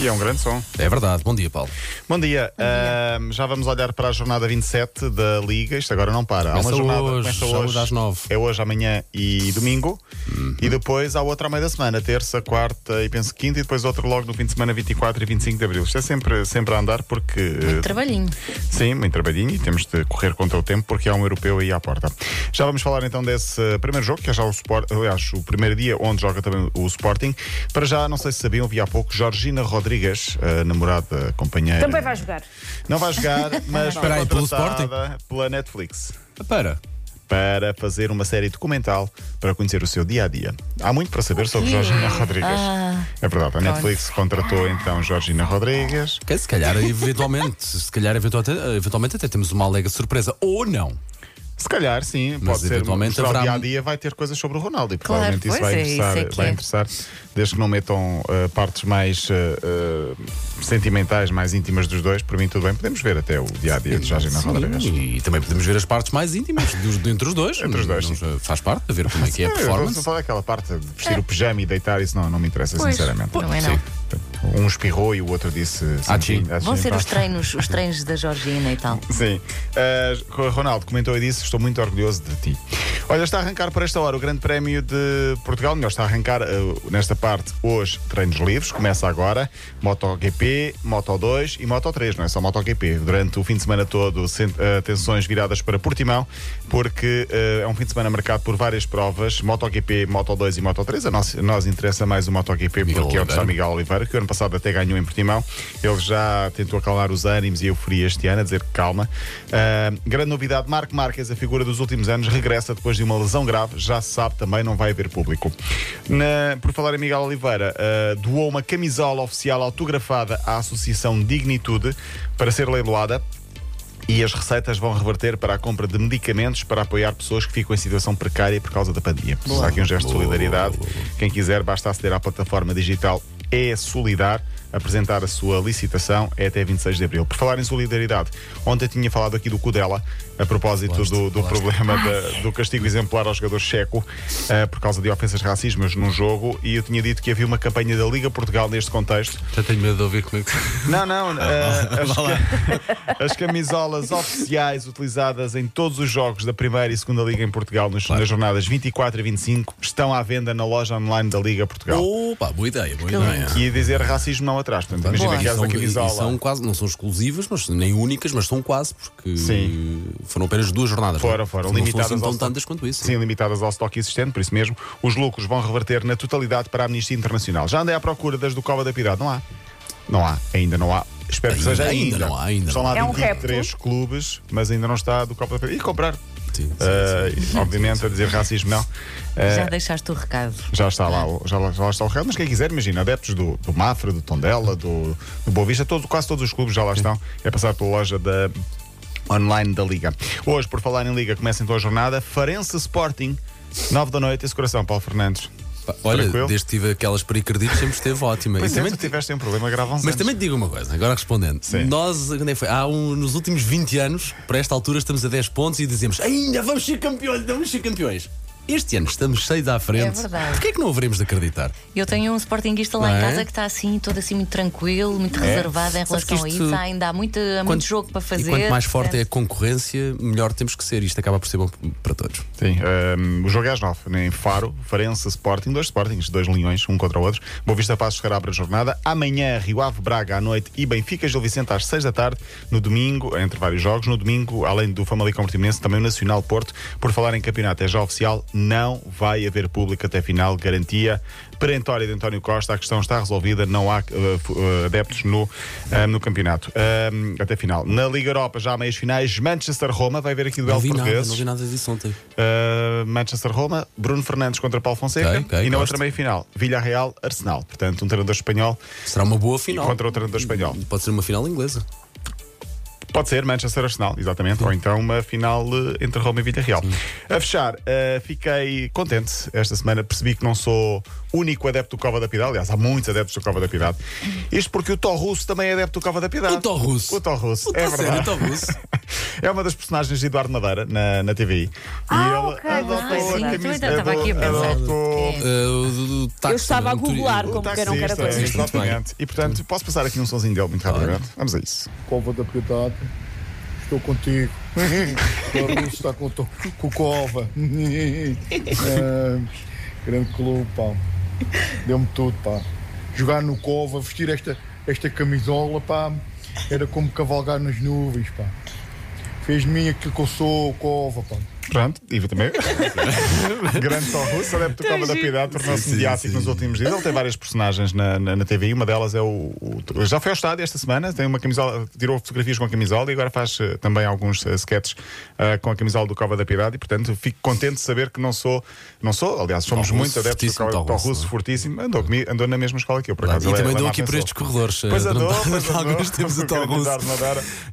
E é um grande som. É verdade. Bom dia, Paulo. Bom dia. Ahm, já vamos olhar para a jornada 27 da Liga. Isto agora não para. Começa há uma jornada hoje, começa hoje. às nove. É hoje, amanhã e domingo. Uhum. E depois há outra à meia da semana, terça, quarta e penso quinta, e depois outra logo no fim de semana 24 e 25 de abril. Isto é sempre, sempre a andar porque. eh, Trabalhinho. Sim, muito trabalhinho e temos de correr contra o tempo porque há um europeu aí à porta. Já vamos falar então desse primeiro jogo, que é já o Sport, aliás, o primeiro dia onde joga também o Sporting. Para já, não sei se sabiam, vi há pouco, Georgina Rodrigues, a namorada, companheira. Também vai jogar. Não vai jogar, mas foi Espera aí, pelo contratada pela Netflix Para. para fazer uma série documental para conhecer o seu dia a dia. Há muito para saber sobre Georgina Rodrigues. Ah. é verdade, a Netflix contratou então Georgina Rodrigues. Que, se calhar, eventualmente, se calhar, eventualmente, eventualmente até temos uma alega surpresa. Ou não. Se calhar, sim, Mas pode ser. eventualmente mostrar haverá- o dia a dia vai ter coisas sobre o Ronaldo e Claro, provavelmente isso pois vai é, isso interessar, é que vai é. interessar, desde que não metam uh, partes mais uh, uh, sentimentais, mais íntimas dos dois, por mim tudo bem. Podemos ver até o dia a dia de Georgina Rodrigues. E também podemos ver as partes mais íntimas dos, entre os dois. Entre os dois, Não- Faz parte, a ver como é que é a Eu performance. Só falar aquela parte de vestir o pijama e deitar, isso não, não me interessa, Pois, sinceramente. não é Sim. Um espirrou e o outro disse. Ah, sim, sim. sim, Vão ser os treinos, os treinos da Georgina e tal. Sim. Uh, Ronaldo comentou e disse: Estou muito orgulhoso de ti. Olha, está a arrancar para esta hora o Grande Prémio de Portugal. Melhor, está a arrancar uh, nesta parte hoje treinos livres. Começa agora MotoGP, Moto2 e Moto3. Não é só MotoGP. Durante o fim de semana todo, uh, atenções viradas para Portimão, porque uh, é um fim de semana marcado por várias provas: MotoGP, Moto2 e Moto3. A nós, nós interessa mais o MotoGP Miguel porque é onde está. Miguel Oliveira, que o ano passado até ganhou em Portimão. Ele já tentou acalmar os ânimos e a euforia este ano, a dizer que calma. Ah, grande novidade: Marco Marques, a figura dos últimos anos, regressa depois de uma lesão grave. Já se sabe, também não vai haver público. Na- por falar em Miguel Oliveira, ah, doou uma camisola oficial autografada à Associação Dignitude para ser leiloada. E as receitas vão reverter para a compra de medicamentos para apoiar pessoas que ficam em situação precária por causa da pandemia. Há aqui um gesto de solidariedade. Quem quiser, basta aceder à plataforma digital É Solidar, apresentar a sua licitação é até 26 de abril. Por falar em solidariedade, ontem tinha falado aqui do Cudela, a propósito Falaste, do, do problema da- do castigo exemplar ao jogador checo eh, por causa de ofensas racistas num jogo, e eu tinha dito que havia uma campanha da Liga Portugal neste contexto Já tenho medo de ouvir como é que. não, não. eh, as, as camisolas oficiais utilizadas em todos os jogos da primeira e segunda Liga em Portugal nos- nas jornadas 24 e 25 estão à venda na loja online da Liga Portugal. Opa, boa ideia, boa Que ideia. E dizer racismo não atrás. Portanto, imagina Boa. que são, a e camisola. são quase, não são exclusivas, mas nem únicas, mas são quase, porque Sim. foram apenas duas jornadas. Foram, não? foram. Não são limitadas assim tão stock- tantas quanto isso. Sim, limitadas ao estoque existente, por isso mesmo, os lucros vão reverter na totalidade para a Amnistia Internacional. Já andei à procura das do Cova da Piedade, não há? Não há, ainda não há. Espero que Ainda- seja ainda ainda. não há, ainda Estão não lá há. É um 23 clubes, mas ainda não está do Cova da Piedade. E comprar. Sim, sim, sim, sim. obviamente, a dizer racismo não. Uh, Já deixaste o recado. já está lá, o- já, lá- já lá está o recado, mas quem quiser, imagina, adeptos do, do Mafra, do Tondela, do, do Boa Vista, todo, quase todos os clubes já lá estão. É passar pela loja da online da Liga. Hoje, por falar em Liga, começa então a jornada. Farense Sporting, 9 da noite, esse coração, Paulo Fernandes. Olha, Tranquilo? desde que tive aquelas pericardites sempre esteve ótima. Pois E é, também tu tiveste um problema grave Mas anos. também te digo uma coisa, agora respondendo. Sim. Nós, quando é foi? Há um, nos últimos 20 anos, para esta altura, estamos a 10 pontos e dizemos ainda vamos ser campeões, vamos ser campeões. Este ano estamos seis à frente. É verdade. Porquê é que não haveremos de acreditar? Eu tenho um sportinguista lá Não em é? casa que está assim, todo assim muito tranquilo, muito reservado em Sabes que relação a isto- isso. Há ainda há muito, há muito jogo para fazer. E quanto mais forte é a concorrência, melhor temos que ser. Isto acaba por ser bom para todos. Sim, um, o jogo é às 9, em Faro, Farense Sporting, dois Sportings, dois leões, um contra o outro. Boa Vista Passos abre a jornada. Amanhã, Rio Ave Braga à noite e Benfica Gil Vicente às 6 da tarde. No domingo, entre vários jogos, no domingo, além do Famalicão Portimonense, também o Nacional Porto. Por falar em campeonato, é já oficial, não vai haver público até final, garantia perentória de António Costa. A questão está resolvida, não há uh, uh, adeptos no, um, no campeonato. Um, até final. Na Liga Europa, já há meias finais, Manchester-Roma, vai haver aqui duelo portugueses. não vi nada disso ontem. Uh, Manchester Roma, Bruno Fernandes contra Paulo Fonseca Ok, ok, e na gosto. outra meia final, Villarreal Arsenal. Portanto, um treinador espanhol Será uma boa final. contra o treinador espanhol. Pode ser uma final inglesa. Pode ser Manchester Arsenal, exatamente, ou então uma final eh, entre Roma e Villarreal. A fechar, eh, fiquei contente esta semana, percebi que não sou único adepto do Cova da Piedade, aliás, há muitos adeptos do Cova da Piedade. Isto porque o Tó Russo também é adepto do Cova da Piedade. O Tó Russo? O Tó Russo, é sério, verdade. Tó Russo? É uma das personagens de Eduardo Madeira na, na TVI. Ah, e ele ok, adotou Ah, sim, a também camisa. estava aqui a pensar. adotou- É. Uh. Eu estava a é? googlar O como O quem não quer a taxista, coisa. exatamente. E portanto, posso passar aqui um sonzinho dele muito rapidamente? Vamos a isso. Cova da Piedade, estou contigo. O Russo está com, o to- com o Cova. Ah, grande clube, pá. Deu-me tudo, pá. Jogar no Cova, vestir esta, esta camisola, pá, era como cavalgar nas nuvens, pá. Fez aquilo que eu sou, Cova, pá. Pronto, e também. Grande Tom Russo, adepto do Cova da Piedade, tornou-se mediático nos últimos dias. Ele tem várias personagens na, na, na TV, uma delas é o, o- Já foi ao estádio esta semana, tem uma camisola, tirou fotografias com a camisola e agora faz eh, também alguns uh, sketches eh, com a camisola do Cova da Piedade e, portanto, fico contente de saber que não sou, não sou, aliás, somos muito adeptos do Cova Tom Tom Russo, fortíssimo, andou, comigo, andou na mesma escola que eu, por E acaso. ele é- também andou aqui por estes corredores. Pois andou, pois alguns tempos o Tom Grande Russo.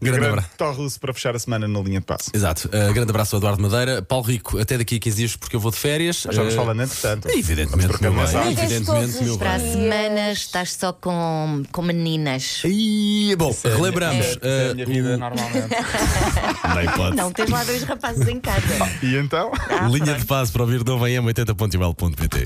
Grande abraço. Tom Russo para fechar a semana na linha de passe. Exato. Uh, grande abraço ao Eduardo Madeira. Paulo Rico, até daqui a 15 dias, porque eu vou de férias. Mas vamos Uh, falando entretanto. Evidentemente, Vamos trocando meu bem. Evidentemente, meu Para a bem. semana estás só com, com meninas. Ih, bom, relembramos. Isso é a minha vida o- normalmente. Nem pode. Não, tens lá dois rapazes em casa. E então? Ah, Linha pronto. de passe para ouvir novo em m80.ol.pt.